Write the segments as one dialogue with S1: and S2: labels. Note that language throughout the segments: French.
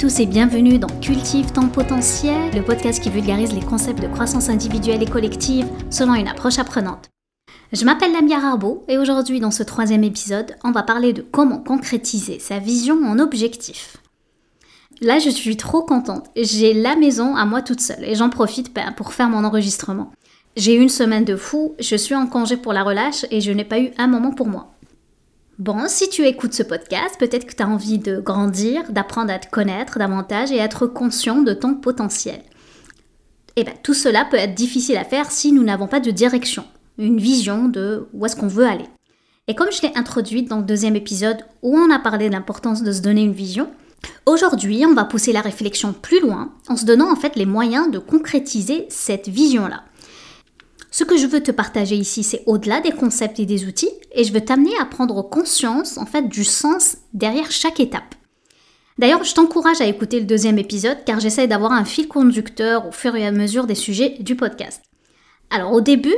S1: tous et bienvenue dans Cultive ton potentiel, le podcast qui vulgarise les concepts de croissance individuelle et collective selon une approche apprenante. Je m'appelle Lamia Arbo et aujourd'hui dans ce troisième épisode, on va parler de comment concrétiser sa vision en objectif. Là, je suis trop contente. J'ai la maison à moi toute seule et j'en profite ben, pour faire mon enregistrement. J'ai eu une semaine de fou, je suis en congé pour la relâche et je n'ai pas eu un moment pour moi. Bon, si tu écoutes ce podcast, peut-être que tu as envie de grandir, d'apprendre à te connaître davantage et être conscient de ton potentiel. Eh bien, tout cela peut être difficile à faire si nous n'avons pas de direction, une vision de où est-ce qu'on veut aller. Et comme je l'ai introduite dans le deuxième épisode où on a parlé de l'importance de se donner une vision, aujourd'hui on va pousser la réflexion plus loin en se donnant en fait les moyens de concrétiser cette vision-là. Ce que je veux te partager ici, c'est au-delà des concepts et des outils, et je veux t'amener à prendre conscience en fait du sens derrière chaque étape. D'ailleurs, je t'encourage à écouter le deuxième épisode car j'essaie d'avoir un fil conducteur au fur et à mesure des sujets du podcast. Alors au début,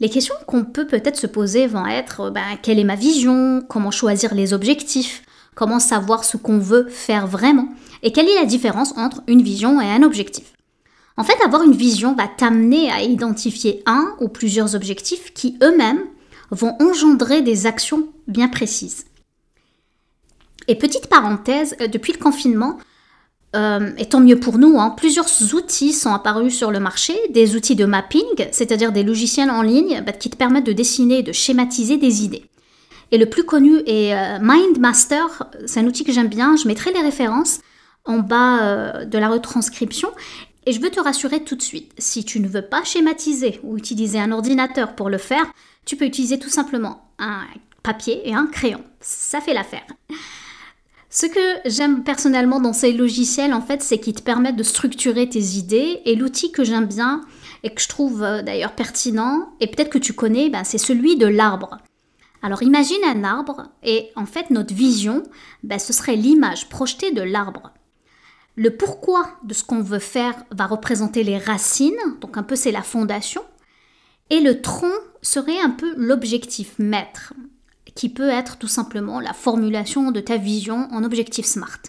S1: les questions qu'on peut peut-être se poser vont être ben, quelle est ma vision, comment choisir les objectifs, comment savoir ce qu'on veut faire vraiment, et quelle est la différence entre une vision et un objectif. En fait, avoir une vision va t'amener à identifier un ou plusieurs objectifs qui eux-mêmes vont engendrer des actions bien précises. Et petite parenthèse, euh, depuis le confinement, euh, et tant mieux pour nous, hein, plusieurs outils sont apparus sur le marché, des outils de mapping, c'est-à-dire des logiciels en ligne bah, qui te permettent de dessiner de schématiser des idées. Et le plus connu est euh, MindMaster, c'est un outil que j'aime bien, je mettrai les références en bas de la retranscription. Et je veux te rassurer tout de suite, si tu ne veux pas schématiser ou utiliser un ordinateur pour le faire, tu peux utiliser tout simplement un papier et un crayon. Ça fait l'affaire. Ce que j'aime personnellement dans ces logiciels, en fait, c'est qu'ils te permettent de structurer tes idées. Et l'outil que j'aime bien et que je trouve euh, d'ailleurs pertinent, et peut-être que tu connais, ben, c'est celui de l'arbre. Alors imagine un arbre et en fait notre vision, ben, ce serait l'image projetée de l'arbre. Le pourquoi de ce qu'on veut faire va représenter les racines, donc un peu c'est la fondation, et le tronc serait un peu l'objectif maître, qui peut être tout simplement la formulation de ta vision en objectif SMART.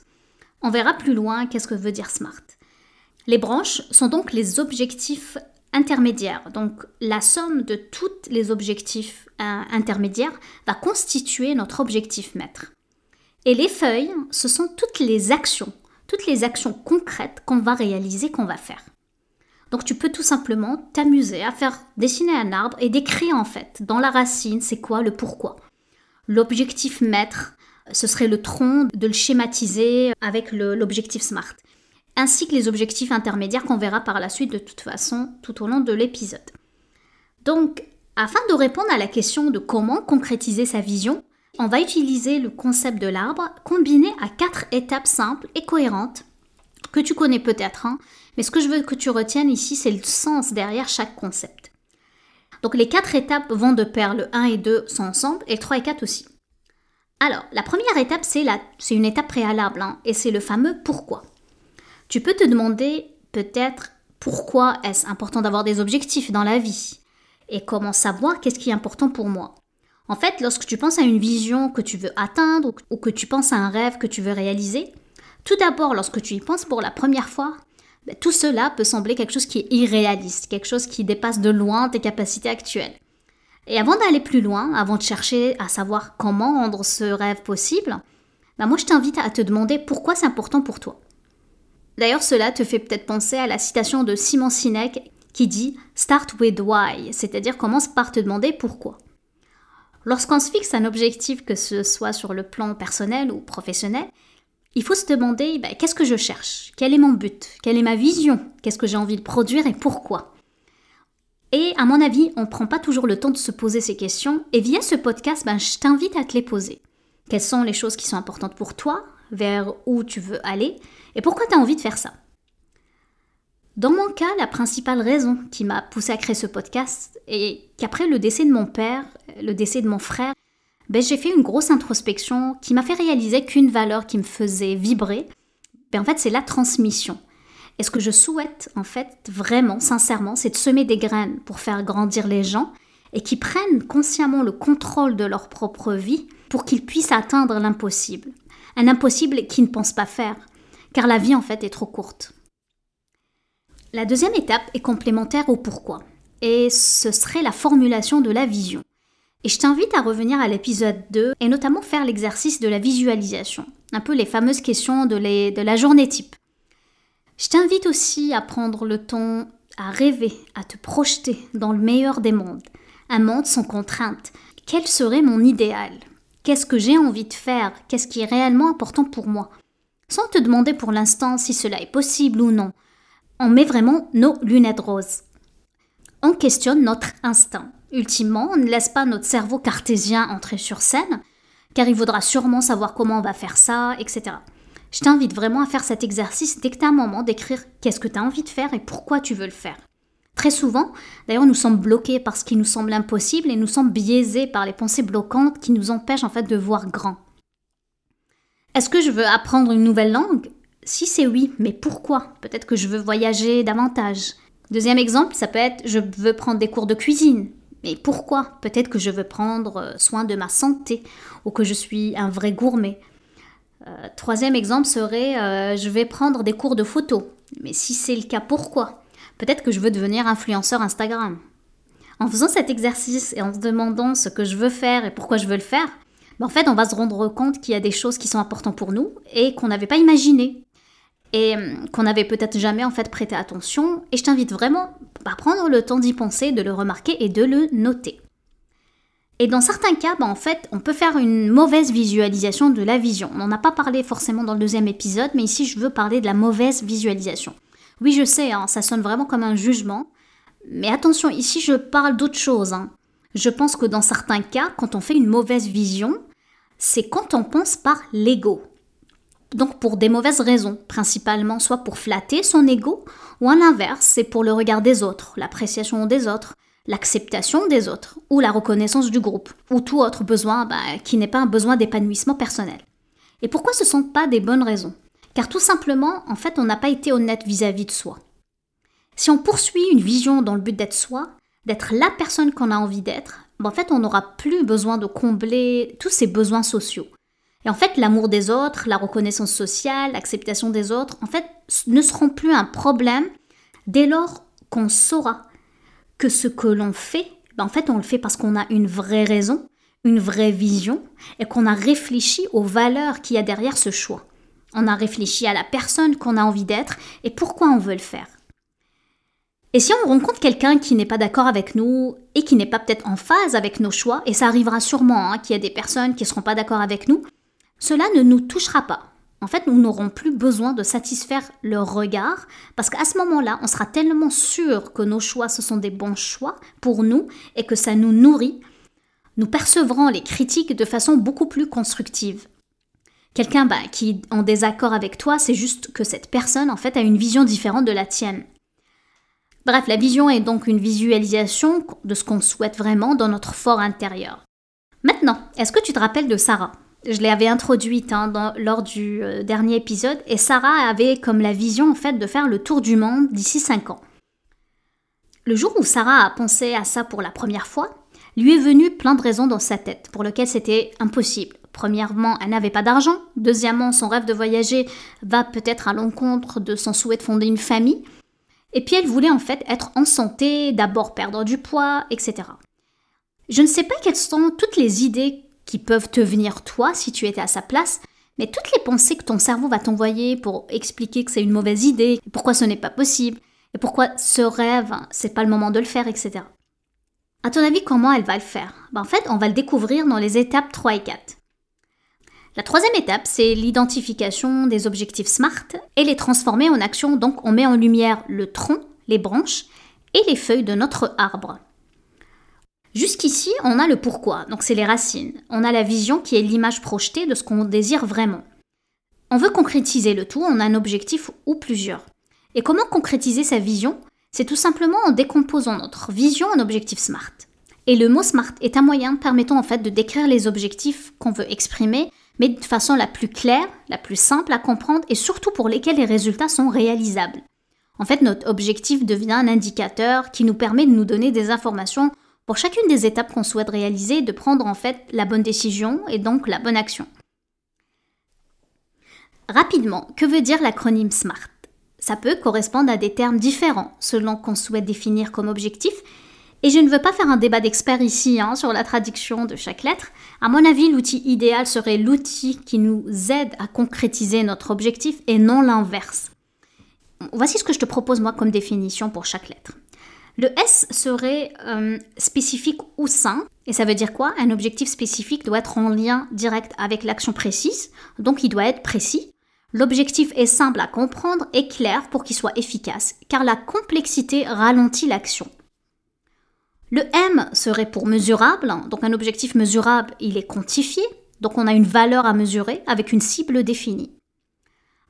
S1: On verra plus loin qu'est-ce que veut dire SMART. Les branches sont donc les objectifs intermédiaires. Donc la somme de tous les objectifs euh, intermédiaires va constituer notre objectif maître. Et les feuilles, ce sont toutes les actions toutes les actions concrètes qu'on va réaliser, qu'on va faire. Donc tu peux tout simplement t'amuser à faire dessiner un arbre et décrire en fait dans la racine c'est quoi le pourquoi. L'objectif maître, ce serait le tronc de le schématiser avec l'objectif SMART, ainsi que les objectifs intermédiaires qu'on verra par la suite de toute façon tout au long de l'épisode. Donc, afin de répondre à la question de comment concrétiser sa vision, on va utiliser le concept de l'arbre combiné à quatre étapes simples et cohérentes que tu connais peut-être, hein, mais ce que je veux que tu retiennes ici, c'est le sens derrière chaque concept. Donc les quatre étapes vont de pair, le 1 et 2 sont ensemble, et le 3 et 4 aussi. Alors, la première étape, c'est, c'est une étape préalable, hein, et c'est le fameux pourquoi. Tu peux te demander peut-être pourquoi est-ce important d'avoir des objectifs dans la vie, et comment savoir qu'est-ce qui est important pour moi. En fait, lorsque tu penses à une vision que tu veux atteindre ou que tu penses à un rêve que tu veux réaliser, tout d'abord, lorsque tu y penses pour la première fois, ben, tout cela peut sembler quelque chose qui est irréaliste, quelque chose qui dépasse de loin tes capacités actuelles. Et avant d'aller plus loin, avant de chercher à savoir comment rendre ce rêve possible, ben moi je t'invite à te demander pourquoi c'est important pour toi. D'ailleurs, cela te fait peut-être penser à la citation de Simon Sinek qui dit Start with why, c'est-à-dire commence par te demander pourquoi. Lorsqu'on se fixe un objectif, que ce soit sur le plan personnel ou professionnel, il faut se demander ben, qu'est-ce que je cherche? Quel est mon but? Quelle est ma vision? Qu'est-ce que j'ai envie de produire et pourquoi? Et à mon avis, on ne prend pas toujours le temps de se poser ces questions. Et via ce podcast, ben, je t'invite à te les poser. Quelles sont les choses qui sont importantes pour toi? Vers où tu veux aller? Et pourquoi tu as envie de faire ça? Dans mon cas, la principale raison qui m'a poussé à créer ce podcast est qu'après le décès de mon père, le décès de mon frère, ben, j'ai fait une grosse introspection qui m'a fait réaliser qu'une valeur qui me faisait vibrer, ben, en fait, c'est la transmission. Et ce que je souhaite, en fait, vraiment, sincèrement, c'est de semer des graines pour faire grandir les gens et qui prennent consciemment le contrôle de leur propre vie pour qu'ils puissent atteindre l'impossible. un impossible qui ne pense pas faire, car la vie en fait est trop courte. La deuxième étape est complémentaire au pourquoi, et ce serait la formulation de la vision. Et je t'invite à revenir à l'épisode 2 et notamment faire l'exercice de la visualisation, un peu les fameuses questions de, la journée type. Je t'invite aussi à prendre le temps à rêver, à te projeter dans le meilleur des mondes, un monde sans contrainte. Quel serait mon idéal? Qu'est-ce que j'ai envie de faire? Qu'est-ce qui est réellement important pour moi? Sans te demander pour l'instant si cela est possible ou non. On met vraiment nos lunettes roses. On questionne notre instinct. Ultimement, on ne laisse pas notre cerveau cartésien entrer sur scène, car il voudra sûrement savoir comment on va faire ça, etc. Je t'invite vraiment à faire cet exercice dès que tu as un moment d'écrire qu'est-ce que tu as envie de faire et pourquoi tu veux le faire. Très souvent, d'ailleurs, nous sommes bloqués par ce qui nous semble impossible et nous sommes biaisés par les pensées bloquantes qui nous empêchent en fait de voir grand. Est-ce que je veux apprendre une nouvelle langue? Si c'est oui, mais pourquoi? Peut-être que je veux voyager davantage. Deuxième exemple, ça peut être je veux prendre des cours de cuisine. Mais pourquoi? Peut-être que je veux prendre euh, soin de ma santé ou que je suis un vrai gourmet. Euh, troisième exemple serait euh, je vais prendre des cours de photo. Mais si c'est le cas, pourquoi? Peut-être que je veux devenir influenceur Instagram. En faisant cet exercice et en se demandant ce que je veux faire et pourquoi je veux le faire, ben, en fait, on va se rendre compte qu'il y a des choses qui sont importantes pour nous et qu'on n'avait pas imaginé et hum, qu'on n'avait peut-être jamais en fait prêté attention. Et je t'invite vraiment à prendre le temps d'y penser, de le remarquer et de le noter. Et dans certains cas, ben, en fait, on peut faire une mauvaise visualisation de la vision. On n'en a pas parlé forcément dans le deuxième épisode, mais ici je veux parler de la mauvaise visualisation. Oui, je sais, hein, ça sonne vraiment comme un jugement. Mais attention, ici je parle d'autre chose. Hein. Je pense que dans certains cas, quand on fait une mauvaise vision, c'est quand on pense par l'ego. Donc pour des mauvaises raisons, principalement soit pour flatter son ego, ou à l'inverse, c'est pour le regard des autres, l'appréciation des autres, l'acceptation des autres, ou la reconnaissance du groupe, ou tout autre besoin bah, qui n'est pas un besoin d'épanouissement personnel. Et pourquoi ce ne sont pas des bonnes raisons? Car tout simplement, en fait, on n'a pas été honnête vis-à-vis de soi. Si on poursuit une vision dans le but d'être soi, d'être la personne qu'on a envie d'être, ben, en fait, on n'aura plus besoin de combler tous ces besoins sociaux. Et en fait, l'amour des autres, la reconnaissance sociale, l'acceptation des autres, en fait, ne seront plus un problème dès lors qu'on saura que ce que l'on fait, ben, en fait, on le fait parce qu'on a une vraie raison, une vraie vision, et qu'on a réfléchi aux valeurs qu'il y a derrière ce choix. On a réfléchi à la personne qu'on a envie d'être et pourquoi on veut le faire. Et si on rencontre quelqu'un qui n'est pas d'accord avec nous et qui n'est pas peut-être en phase avec nos choix, et ça arrivera sûrement hein, qu'il y a des personnes qui ne seront pas d'accord avec nous, cela ne nous touchera pas. En fait, nous n'aurons plus besoin de satisfaire leur regard parce qu'à ce moment-là, on sera tellement sûr que nos choix, ce sont des bons choix pour nous et que ça nous nourrit. Nous percevrons les critiques de façon beaucoup plus constructive quelqu'un bah, qui est en désaccord avec toi, c'est juste que cette personne, en fait, a une vision différente de la tienne. Bref, la vision est donc une visualisation de ce qu'on souhaite vraiment dans notre fort intérieur. Maintenant, est-ce que tu te rappelles de Sarah? Je l'avais introduite hein, lors du euh, dernier épisode et Sarah avait comme la vision en fait de faire le tour du monde d'ici 5 ans. Le jour où Sarah a pensé à ça pour la première fois, lui est venu plein de raisons dans sa tête pour lesquelles c'était impossible. Premièrement, elle n'avait pas d'argent. Deuxièmement, son rêve de voyager va peut-être à l'encontre de son souhait de fonder une famille. Et puis elle voulait en fait être en santé, d'abord perdre du poids, etc. Je ne sais pas quelles sont toutes les idées qui peuvent te venir toi si tu étais à sa place, mais toutes les pensées que ton cerveau va t'envoyer pour expliquer que c'est une mauvaise idée, pourquoi ce n'est pas possible, et pourquoi ce rêve, c'est pas le moment de le faire, etc. À ton avis, comment elle va le faire? Ben, En fait, on va le découvrir dans les étapes 3 et 4. La troisième étape, c'est l'identification des objectifs SMART et les transformer en action. Donc, on met en lumière le tronc, les branches et les feuilles de notre arbre. Jusqu'ici, on a le pourquoi, donc c'est les racines. On a la vision qui est l'image projetée de ce qu'on désire vraiment. On veut concrétiser le tout, on a un objectif ou plusieurs. Et comment concrétiser sa vision? C'est tout simplement en décomposant notre vision en objectifs SMART. Et le mot SMART est un moyen permettant en fait de décrire les objectifs qu'on veut exprimer mais de façon la plus claire, la plus simple à comprendre et surtout pour lesquels les résultats sont réalisables. En fait, notre objectif devient un indicateur qui nous permet de nous donner des informations pour chacune des étapes qu'on souhaite réaliser de prendre en fait la bonne décision et donc la bonne action. Rapidement, que veut dire l'acronyme SMART? Ça peut correspondre à des termes différents selon qu'on souhaite définir comme objectif. Et je ne veux pas faire un débat d'experts ici hein, sur la traduction de chaque lettre. À mon avis, l'outil idéal serait l'outil qui nous aide à concrétiser notre objectif et non l'inverse. Voici ce que je te propose moi comme définition pour chaque lettre. Le S serait euh, spécifique ou sain. Et ça veut dire quoi? Un objectif spécifique doit être en lien direct avec l'action précise, donc il doit être précis. L'objectif est simple à comprendre et clair pour qu'il soit efficace, car la complexité ralentit l'action. Le M serait pour mesurable, donc un objectif mesurable, il est quantifié, donc on a une valeur à mesurer avec une cible définie.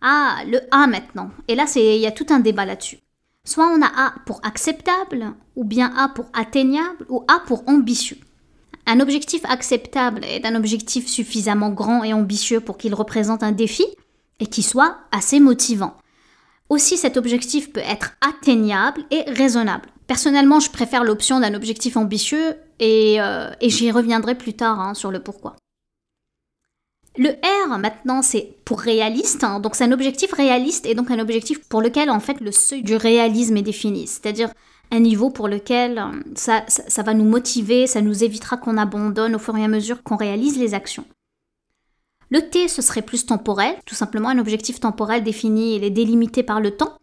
S1: Ah, le A maintenant, et là il y a tout un débat là-dessus. Soit on a A pour acceptable, ou bien A pour atteignable, ou A pour ambitieux. Un objectif acceptable est un objectif suffisamment grand et ambitieux pour qu'il représente un défi, et qui soit assez motivant. Aussi, cet objectif peut être atteignable et raisonnable. Personnellement, je préfère l'option d'un objectif ambitieux et, euh, j'y reviendrai plus tard hein, sur le pourquoi. Le R maintenant c'est pour réaliste, hein. donc c'est un objectif réaliste et donc un objectif pour lequel en fait le seuil du réalisme est défini, c'est-à-dire un niveau pour lequel euh, ça, ça va nous motiver, ça nous évitera qu'on abandonne au fur et à mesure qu'on réalise les actions. Le T, ce serait plus temporel, tout simplement un objectif temporel défini et délimité par le temps.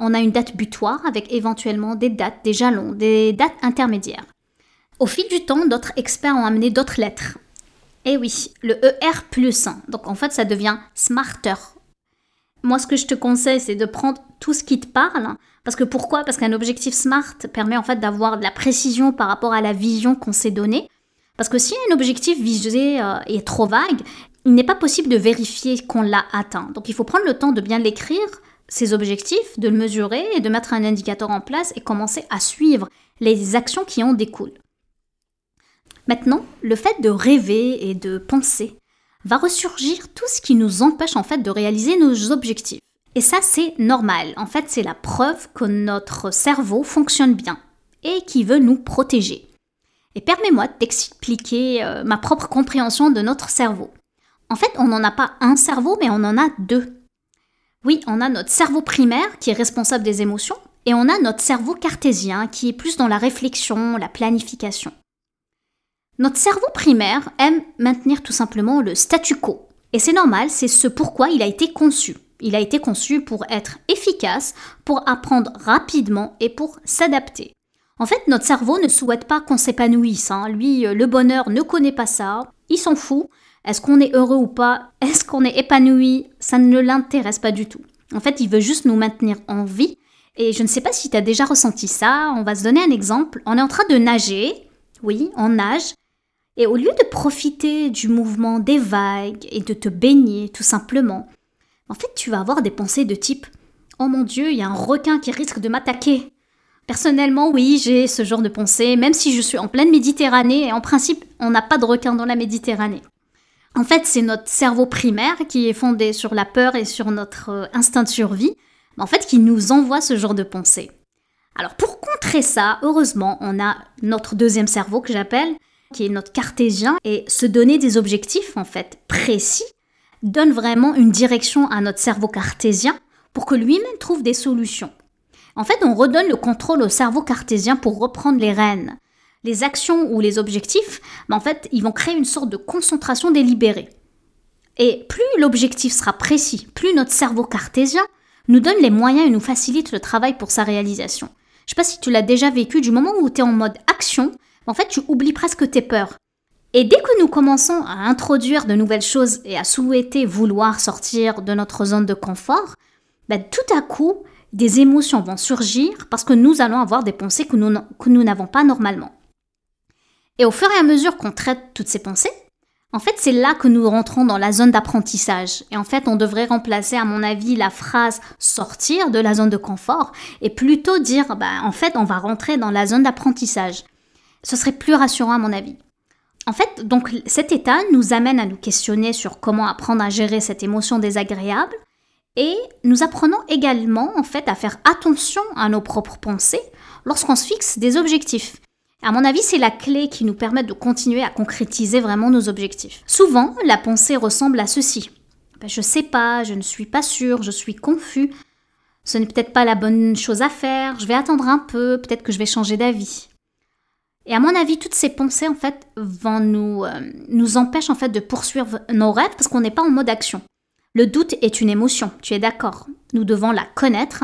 S1: On a une date butoir avec éventuellement des dates, des jalons, des dates intermédiaires. Au fil du temps, d'autres experts ont amené d'autres lettres. Eh oui, le ER+, donc en fait ça devient smarter. Moi ce que je te conseille c'est de prendre tout ce qui te parle, parce que pourquoi? Parce qu'un objectif SMART permet en fait d'avoir de la précision par rapport à la vision qu'on s'est donnée. Parce que si un objectif visé euh, est trop vague, il n'est pas possible de vérifier qu'on l'a atteint. Donc il faut prendre le temps de bien l'écrire, ces objectifs, de le mesurer et de mettre un indicateur en place et commencer à suivre les actions qui en découlent. Maintenant, le fait de rêver et de penser va ressurgir tout ce qui nous empêche en fait de réaliser nos objectifs. Et ça, c'est normal. En fait, c'est la preuve que notre cerveau fonctionne bien et qui veut nous protéger. Et permets-moi de t'expliquer euh, ma propre compréhension de notre cerveau. En fait, on n'en a pas un cerveau, mais on en a deux. Oui, on a notre cerveau primaire qui est responsable des émotions, et on a notre cerveau cartésien qui est plus dans la réflexion, la planification. Notre cerveau primaire aime maintenir tout simplement le statu quo. Et c'est normal, c'est ce pourquoi il a été conçu. Il a été conçu pour être efficace, pour apprendre rapidement et pour s'adapter. En fait, notre cerveau ne souhaite pas qu'on s'épanouisse. Hein. Lui, le bonheur ne connaît pas ça. Il s'en fout. Est-ce qu'on est heureux ou pas? Est-ce qu'on est épanoui? Ça ne l'intéresse pas du tout. En fait, il veut juste nous maintenir en vie. Et je ne sais pas si tu as déjà ressenti ça. On va se donner un exemple. On est en train de nager. Oui, on nage. Et au lieu de profiter du mouvement des vagues et de te baigner tout simplement, en fait, tu vas avoir des pensées de type Oh mon Dieu, il y a un requin qui risque de m'attaquer. Personnellement, oui, j'ai ce genre de pensée, même si je suis en pleine Méditerranée et en principe, on n'a pas de requin dans la Méditerranée. En fait, c'est notre cerveau primaire qui est fondé sur la peur et sur notre euh, instinct de survie, en fait, qui nous envoie ce genre de pensée. Alors, pour contrer ça, heureusement, on a notre deuxième cerveau que j'appelle, qui est notre cartésien, et se donner des objectifs, en fait, précis, donne vraiment une direction à notre cerveau cartésien pour que lui-même trouve des solutions. En fait, on redonne le contrôle au cerveau cartésien pour reprendre les rênes les actions ou les objectifs, ben, en fait, ils vont créer une sorte de concentration délibérée. Et plus l'objectif sera précis, plus notre cerveau cartésien nous donne les moyens et nous facilite le travail pour sa réalisation. Je sais pas si tu l'as déjà vécu, du moment où tu es en mode action, en fait, tu oublies presque tes peurs. Et dès que nous commençons à introduire de nouvelles choses et à souhaiter vouloir sortir de notre zone de confort, ben, tout à coup, des émotions vont surgir parce que nous allons avoir des pensées que nous n'avons pas normalement. Et au fur et à mesure qu'on traite toutes ces pensées, en fait, c'est là que nous rentrons dans la zone d'apprentissage. Et en fait, on devrait remplacer, à mon avis, la phrase sortir de la zone de confort et plutôt dire, bah, en fait, on va rentrer dans la zone d'apprentissage. Ce serait plus rassurant, à mon avis. En fait, donc, cet état nous amène à nous questionner sur comment apprendre à gérer cette émotion désagréable et nous apprenons également, en fait, à faire attention à nos propres pensées lorsqu'on se fixe des objectifs. À mon avis, c'est la clé qui nous permet de continuer à concrétiser vraiment nos objectifs. Souvent, la pensée ressemble à ceci. ben, Je sais pas, je ne suis pas sûre, je suis confus. Ce n'est peut-être pas la bonne chose à faire, je vais attendre un peu, peut-être que je vais changer d'avis. Et à mon avis, toutes ces pensées, en fait, vont nous, euh, nous empêchent, en fait, de poursuivre nos rêves parce qu'on n'est pas en mode action. Le doute est une émotion, tu es d'accord Nous devons la connaître,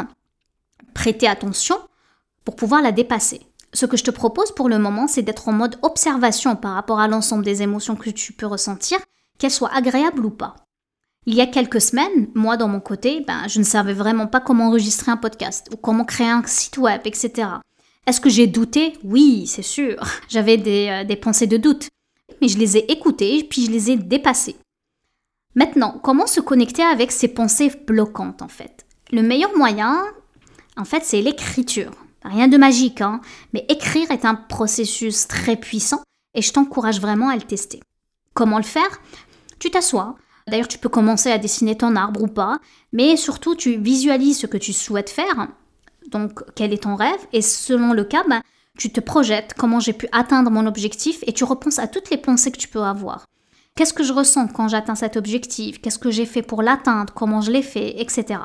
S1: prêter attention pour pouvoir la dépasser. Ce que je te propose pour le moment, c'est d'être en mode observation par rapport à l'ensemble des émotions que tu peux ressentir, qu'elles soient agréables ou pas. Il y a quelques semaines, moi dans mon côté, ben, je ne savais vraiment pas comment enregistrer un podcast ou comment créer un site web, etc. Est-ce que j'ai douté? Oui, c'est sûr. J'avais des, euh, des pensées de doute. Mais je les ai écoutées, puis je les ai dépassées. Maintenant, comment se connecter avec ces pensées bloquantes en fait? Le meilleur moyen, en fait, c'est l'écriture. Rien de magique, hein, mais écrire est un processus très puissant et je t'encourage vraiment à le tester. Comment le faire? Tu t'assois. D'ailleurs, tu peux commencer à dessiner ton arbre ou pas, mais surtout, tu visualises ce que tu souhaites faire. Donc, quel est ton rêve? Et selon le cas, ben, tu te projettes comment j'ai pu atteindre mon objectif et tu repenses à toutes les pensées que tu peux avoir. Qu'est-ce que je ressens quand j'atteins cet objectif? Qu'est-ce que j'ai fait pour l'atteindre? Comment je l'ai fait? Etc.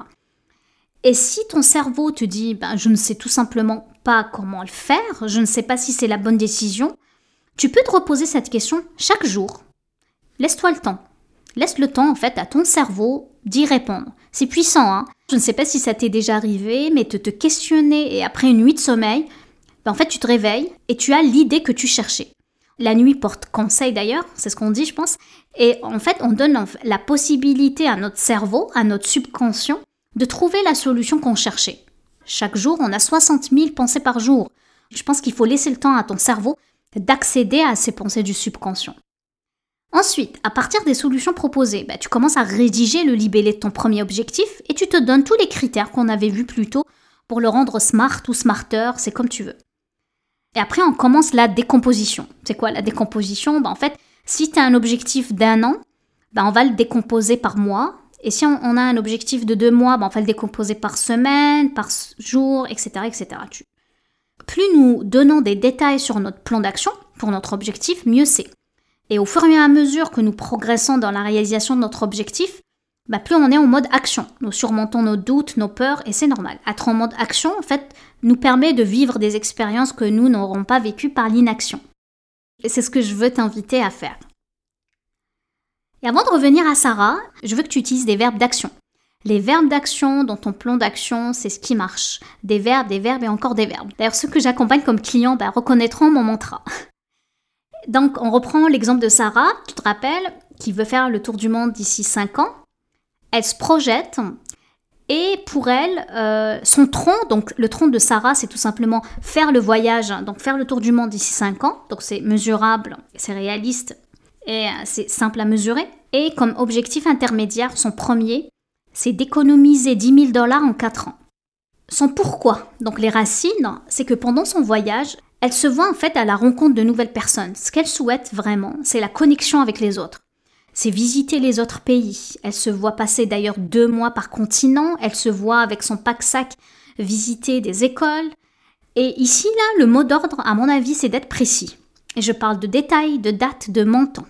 S1: Et si ton cerveau te dit ben, je ne sais tout simplement pas comment le faire, je ne sais pas si c'est la bonne décision, tu peux te reposer cette question chaque jour. Laisse-toi le temps. Laisse le temps en fait à ton cerveau d'y répondre. C'est puissant, hein Je ne sais pas si ça t'est déjà arrivé, mais de te questionner et après une nuit de sommeil, ben, en fait tu te réveilles et tu as l'idée que tu cherchais. La nuit porte conseil d'ailleurs, c'est ce qu'on dit je pense, et en fait on donne la possibilité à notre cerveau, à notre subconscient, de trouver la solution qu'on cherchait. Chaque jour, on a 60 000 pensées par jour. Je pense qu'il faut laisser le temps à ton cerveau d'accéder à ces pensées du subconscient. Ensuite, à partir des solutions proposées, bah, tu commences à rédiger le libellé de ton premier objectif et tu te donnes tous les critères qu'on avait vus plus tôt pour le rendre smart ou smarter, c'est comme tu veux. Et après, on commence la décomposition. C'est quoi la décomposition? Bah, En fait, si tu as un objectif d'un an, bah, on va le décomposer par mois et si on, a un objectif de deux mois, on va le décomposer par semaine, par jour, etc. etc. Plus nous donnons des détails sur notre plan d'action pour notre objectif, mieux c'est. Et au fur et à mesure que nous progressons dans la réalisation de notre objectif, ben, plus on est en mode action. Nous surmontons nos doutes, nos peurs, et c'est normal. Être en mode action, en fait, nous permet de vivre des expériences que nous n'aurons pas vécues par l'inaction. Et c'est ce que je veux t'inviter à faire. Et avant de revenir à Sarah, je veux que tu utilises des verbes d'action. Les verbes d'action dans ton plan d'action, c'est ce qui marche. Des verbes, des verbes et encore des verbes. D'ailleurs, ceux que j'accompagne comme clients bah, reconnaîtront mon mantra. Donc, on reprend l'exemple de Sarah, tu te rappelles, qui veut faire le tour du monde d'ici 5 ans. Elle se projette et pour elle, euh, son tronc, donc le tronc de Sarah, c'est tout simplement faire le voyage, donc faire le tour du monde d'ici 5 ans. Donc c'est mesurable, c'est réaliste et euh, c'est simple à mesurer. Et comme objectif intermédiaire, son premier, c'est d'économiser 10 000 dollars en 4 ans. Son pourquoi, donc les racines, c'est que pendant son voyage, elle se voit en fait à la rencontre de nouvelles personnes. Ce qu'elle souhaite vraiment, c'est la connexion avec les autres. C'est visiter les autres pays. Elle se voit passer d'ailleurs deux mois par continent. Elle se voit avec son pack-sac visiter des écoles. Et ici, là, le mot d'ordre, à mon avis, c'est d'être précis. Et je parle de détails, de dates, de montants.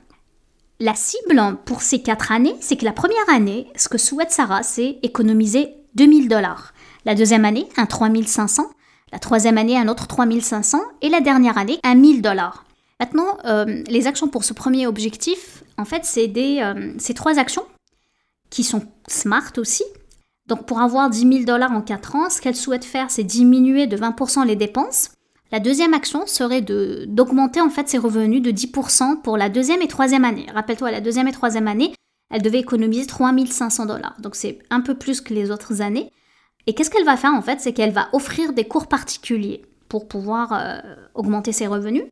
S1: La cible pour ces quatre années, c'est que la première année, ce que souhaite Sarah, c'est économiser 2000 dollars. La deuxième année, un 3500. La troisième année, un autre 3500. Et la dernière année, un 1000 dollars. Maintenant, euh, les actions pour ce premier objectif, en fait, c'est euh, ces trois actions qui sont smart aussi. Donc, pour avoir 10 000 dollars en 4 ans, ce qu'elle souhaite faire, c'est diminuer de 20% les dépenses la deuxième action serait d'augmenter en fait ses revenus de 10% pour la deuxième et troisième année. Rappelle-toi, la deuxième et troisième année, elle devait économiser 3500 dollars. Donc c'est un peu plus que les autres années. Et qu'est-ce qu'elle va faire en fait? C'est qu'elle va offrir des cours particuliers pour pouvoir euh, augmenter ses revenus.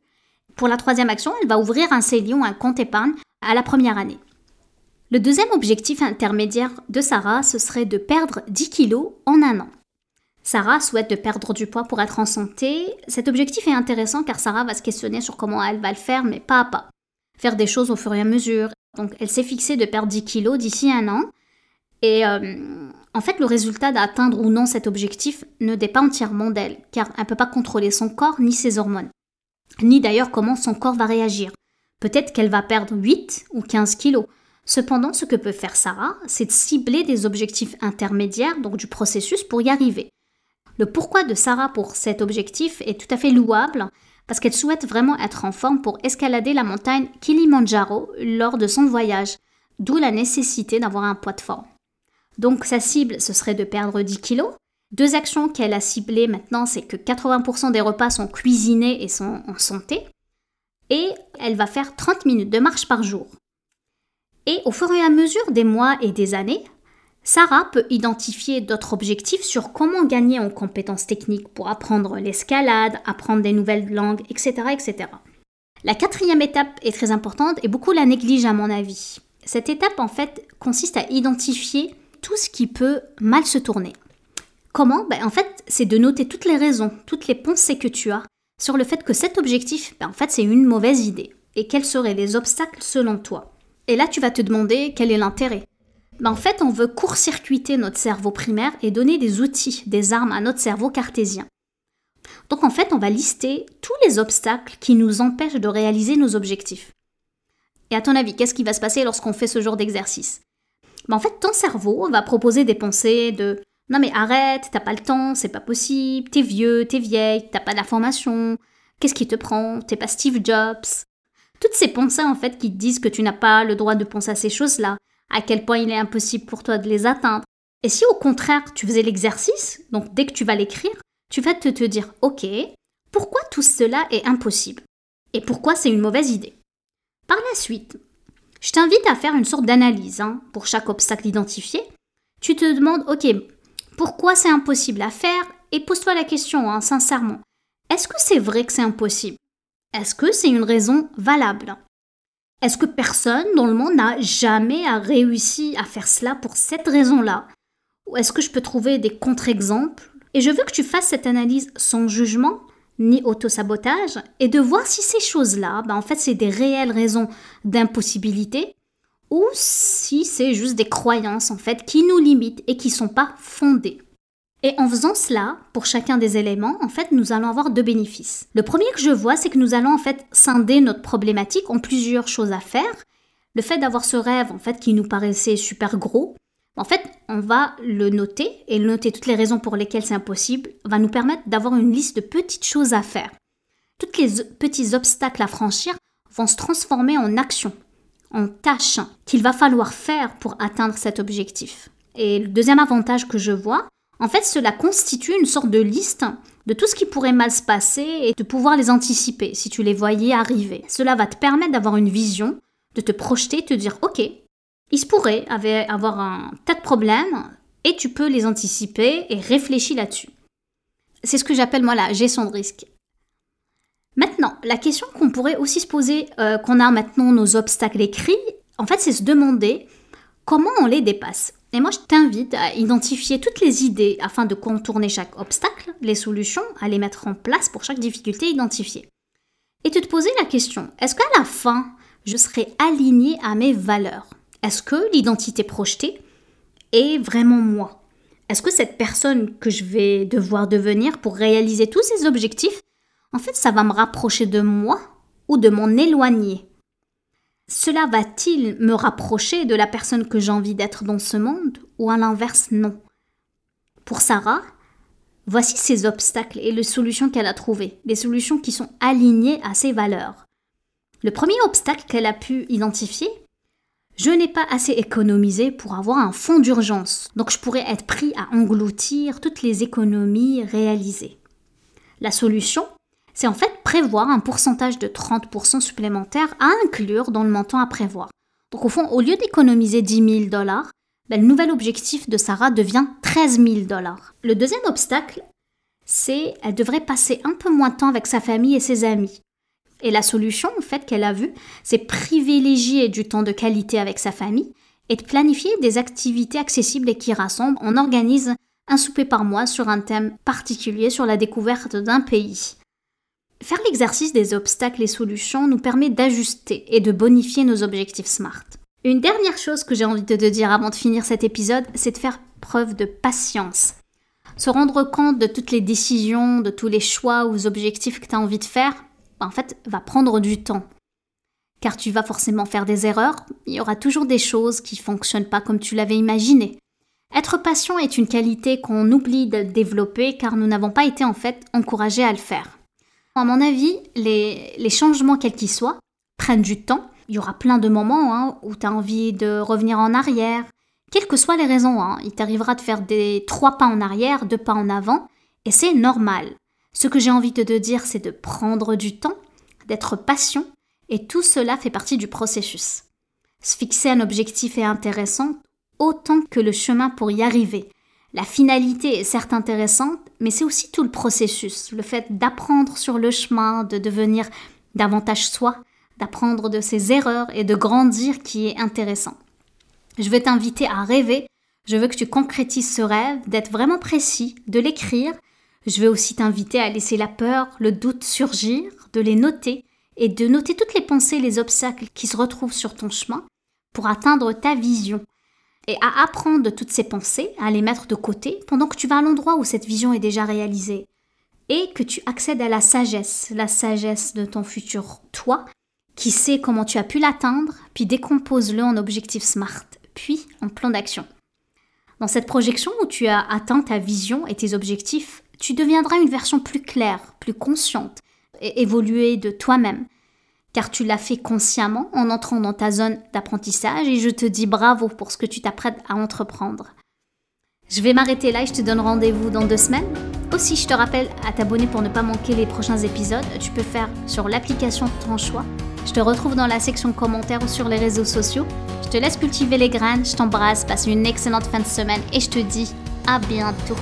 S1: Pour la troisième action, elle va ouvrir un CELI un compte épargne à la première année. Le deuxième objectif intermédiaire de Sarah, ce serait de perdre 10 kilos en un an. Sarah souhaite de perdre du poids pour être en santé. Cet objectif est intéressant car Sarah va se questionner sur comment elle va le faire, mais pas à pas. Faire des choses au fur et à mesure. Donc elle s'est fixée de perdre 10 kilos d'ici un an. Et euh, en fait, le résultat d'atteindre ou non cet objectif ne dépend entièrement d'elle, car elle ne peut pas contrôler son corps ni ses hormones, ni d'ailleurs comment son corps va réagir. Peut-être qu'elle va perdre 8 ou 15 kilos. Cependant, ce que peut faire Sarah, c'est de cibler des objectifs intermédiaires, donc du processus, pour y arriver. Le pourquoi de Sarah pour cet objectif est tout à fait louable, parce qu'elle souhaite vraiment être en forme pour escalader la montagne Kilimanjaro lors de son voyage, d'où la nécessité d'avoir un poids de forme. Donc sa cible, ce serait de perdre 10 kilos. Deux actions qu'elle a ciblées maintenant, c'est que 80% des repas sont cuisinés et sont en santé. Et elle va faire 30 minutes de marche par jour. Et au fur et à mesure des mois et des années, Sarah peut identifier d'autres objectifs sur comment gagner en compétences techniques pour apprendre l'escalade, apprendre des nouvelles langues, etc., etc. La quatrième étape est très importante et beaucoup la négligent à mon avis. Cette étape en fait consiste à identifier tout ce qui peut mal se tourner. Comment ben, En fait, c'est de noter toutes les raisons, toutes les pensées que tu as sur le fait que cet objectif, ben, en fait, c'est une mauvaise idée. Et quels seraient les obstacles selon toi Et là, tu vas te demander quel est l'intérêt. Ben, en fait, on veut court-circuiter notre cerveau primaire et donner des outils, des armes à notre cerveau cartésien. Donc en fait, on va lister tous les obstacles qui nous empêchent de réaliser nos objectifs. Et à ton avis, qu'est-ce qui va se passer lorsqu'on fait ce genre d'exercice? Ben, En fait, ton cerveau va proposer des pensées de non mais arrête, t'as pas le temps, c'est pas possible, t'es vieux, t'es vieille, t'as pas d'informations, qu'est-ce qui te prend, t'es pas Steve Jobs. Toutes ces pensées en fait qui te disent que tu n'as pas le droit de penser à ces choses-là, à quel point il est impossible pour toi de les atteindre. Et si au contraire tu faisais l'exercice, donc dès que tu vas l'écrire, tu vas te, te dire ok, pourquoi tout cela est impossible? Et pourquoi c'est une mauvaise idée? Par la suite, je t'invite à faire une sorte d'analyse hein, pour chaque obstacle identifié. Tu te demandes ok, pourquoi c'est impossible à faire? Et pose-toi la question hein, sincèrement. Est-ce que c'est vrai que c'est impossible? Est-ce que c'est une raison valable? Est-ce que personne dans le monde n'a jamais réussi à faire cela pour cette raison-là? Ou est-ce que je peux trouver des contre-exemples? Et je veux que tu fasses cette analyse sans jugement ni autosabotage et de voir si ces choses-là, bah en fait, c'est des réelles raisons d'impossibilité ou si c'est juste des croyances en fait qui nous limitent et qui sont pas fondées. Et en faisant cela, pour chacun des éléments, en fait, nous allons avoir deux bénéfices. Le premier que je vois, c'est que nous allons en fait scinder notre problématique en plusieurs choses à faire. Le fait d'avoir ce rêve, en fait, qui nous paraissait super gros, en fait, on va le noter et noter toutes les raisons pour lesquelles c'est impossible va nous permettre d'avoir une liste de petites choses à faire. Tous les petits obstacles à franchir vont se transformer en actions, en tâches qu'il va falloir faire pour atteindre cet objectif. Et le deuxième avantage que je vois, en fait, cela constitue une sorte de liste de tout ce qui pourrait mal se passer et de pouvoir les anticiper si tu les voyais arriver. Cela va te permettre d'avoir une vision, de te projeter, te dire ok, il se pourrait avoir un tas de problèmes et tu peux les anticiper et réfléchir là-dessus. C'est ce que j'appelle moi la gestion de risque. Maintenant, la question qu'on pourrait aussi se poser, euh, qu'on a maintenant nos obstacles écrits, en fait, c'est se demander comment on les dépasse. Et moi, je t'invite à identifier toutes les idées afin de contourner chaque obstacle, les solutions à les mettre en place pour chaque difficulté identifiée. Et de te poser la question, est-ce qu'à la fin, je serai aligné à mes valeurs? Est-ce que l'identité projetée est vraiment moi? Est-ce que cette personne que je vais devoir devenir pour réaliser tous ces objectifs, en fait, ça va me rapprocher de moi ou de m'en éloigner? Cela va-t-il me rapprocher de la personne que j'ai envie d'être dans ce monde ou à l'inverse non? Pour Sarah, voici ses obstacles et les solutions qu'elle a trouvées, les solutions qui sont alignées à ses valeurs. Le premier obstacle qu'elle a pu identifier, je n'ai pas assez économisé pour avoir un fonds d'urgence, donc je pourrais être pris à engloutir toutes les économies réalisées. La solution, c'est en fait prévoir un pourcentage de 30% supplémentaire à inclure dans le montant à prévoir. Donc au fond, au lieu d'économiser 10 000 dollars, ben, le nouvel objectif de Sarah devient 13 000 dollars. Le deuxième obstacle, c'est qu'elle devrait passer un peu moins de temps avec sa famille et ses amis. Et la solution, en fait, qu'elle a vue, c'est privilégier du temps de qualité avec sa famille et de planifier des activités accessibles et qui rassemblent. On organise un souper par mois sur un thème particulier sur la découverte d'un pays. Faire l'exercice des obstacles et solutions nous permet d'ajuster et de bonifier nos objectifs SMART. Une dernière chose que j'ai envie de te dire avant de finir cet épisode, c'est de faire preuve de patience. Se rendre compte de toutes les décisions, de tous les choix ou objectifs que tu as envie de faire, bah, en fait, va prendre du temps. car tu vas forcément faire des erreurs, il y aura toujours des choses qui fonctionnent pas comme tu l'avais imaginé. Être patient est une qualité qu'on oublie de développer car nous n'avons pas été en fait encouragés à le faire. À mon avis, les, changements quels qu'ils soient prennent du temps. Il y aura plein de moments hein, où tu as envie de revenir en arrière. Quelles que soient les raisons, hein, il t'arrivera de faire des trois pas en arrière, deux pas en avant, et c'est normal. Ce que j'ai envie de te dire, c'est de prendre du temps, d'être patient, et tout cela fait partie du processus. Se fixer un objectif est intéressant autant que le chemin pour y arriver. La finalité est certes intéressante, mais c'est aussi tout le processus, le fait d'apprendre sur le chemin, de devenir davantage soi, d'apprendre de ses erreurs et de grandir qui est intéressant. Je veux t'inviter à rêver, je veux que tu concrétises ce rêve, d'être vraiment précis, de l'écrire. Je veux aussi t'inviter à laisser la peur, le doute surgir, de les noter et de noter toutes les pensées, les obstacles qui se retrouvent sur ton chemin pour atteindre ta vision et à apprendre toutes ces pensées, à les mettre de côté pendant que tu vas à l'endroit où cette vision est déjà réalisée et que tu accèdes à la sagesse, la sagesse de ton futur toi qui sait comment tu as pu l'atteindre, puis décompose-le en objectifs SMART, puis en plan d'action. Dans cette projection où tu as atteint ta vision et tes objectifs, tu deviendras une version plus claire, plus consciente et évoluée de toi-même, car tu l'as fait consciemment en entrant dans ta zone d'apprentissage et je te dis bravo pour ce que tu t'apprêtes à entreprendre. Je vais m'arrêter là et je te donne rendez-vous dans deux semaines. Aussi, je te rappelle à t'abonner pour ne pas manquer les prochains épisodes. Tu peux faire sur l'application de ton choix. Je te retrouve dans la section commentaires ou sur les réseaux sociaux. Je te laisse cultiver les graines, je t'embrasse, passe une excellente fin de semaine et je te dis à bientôt.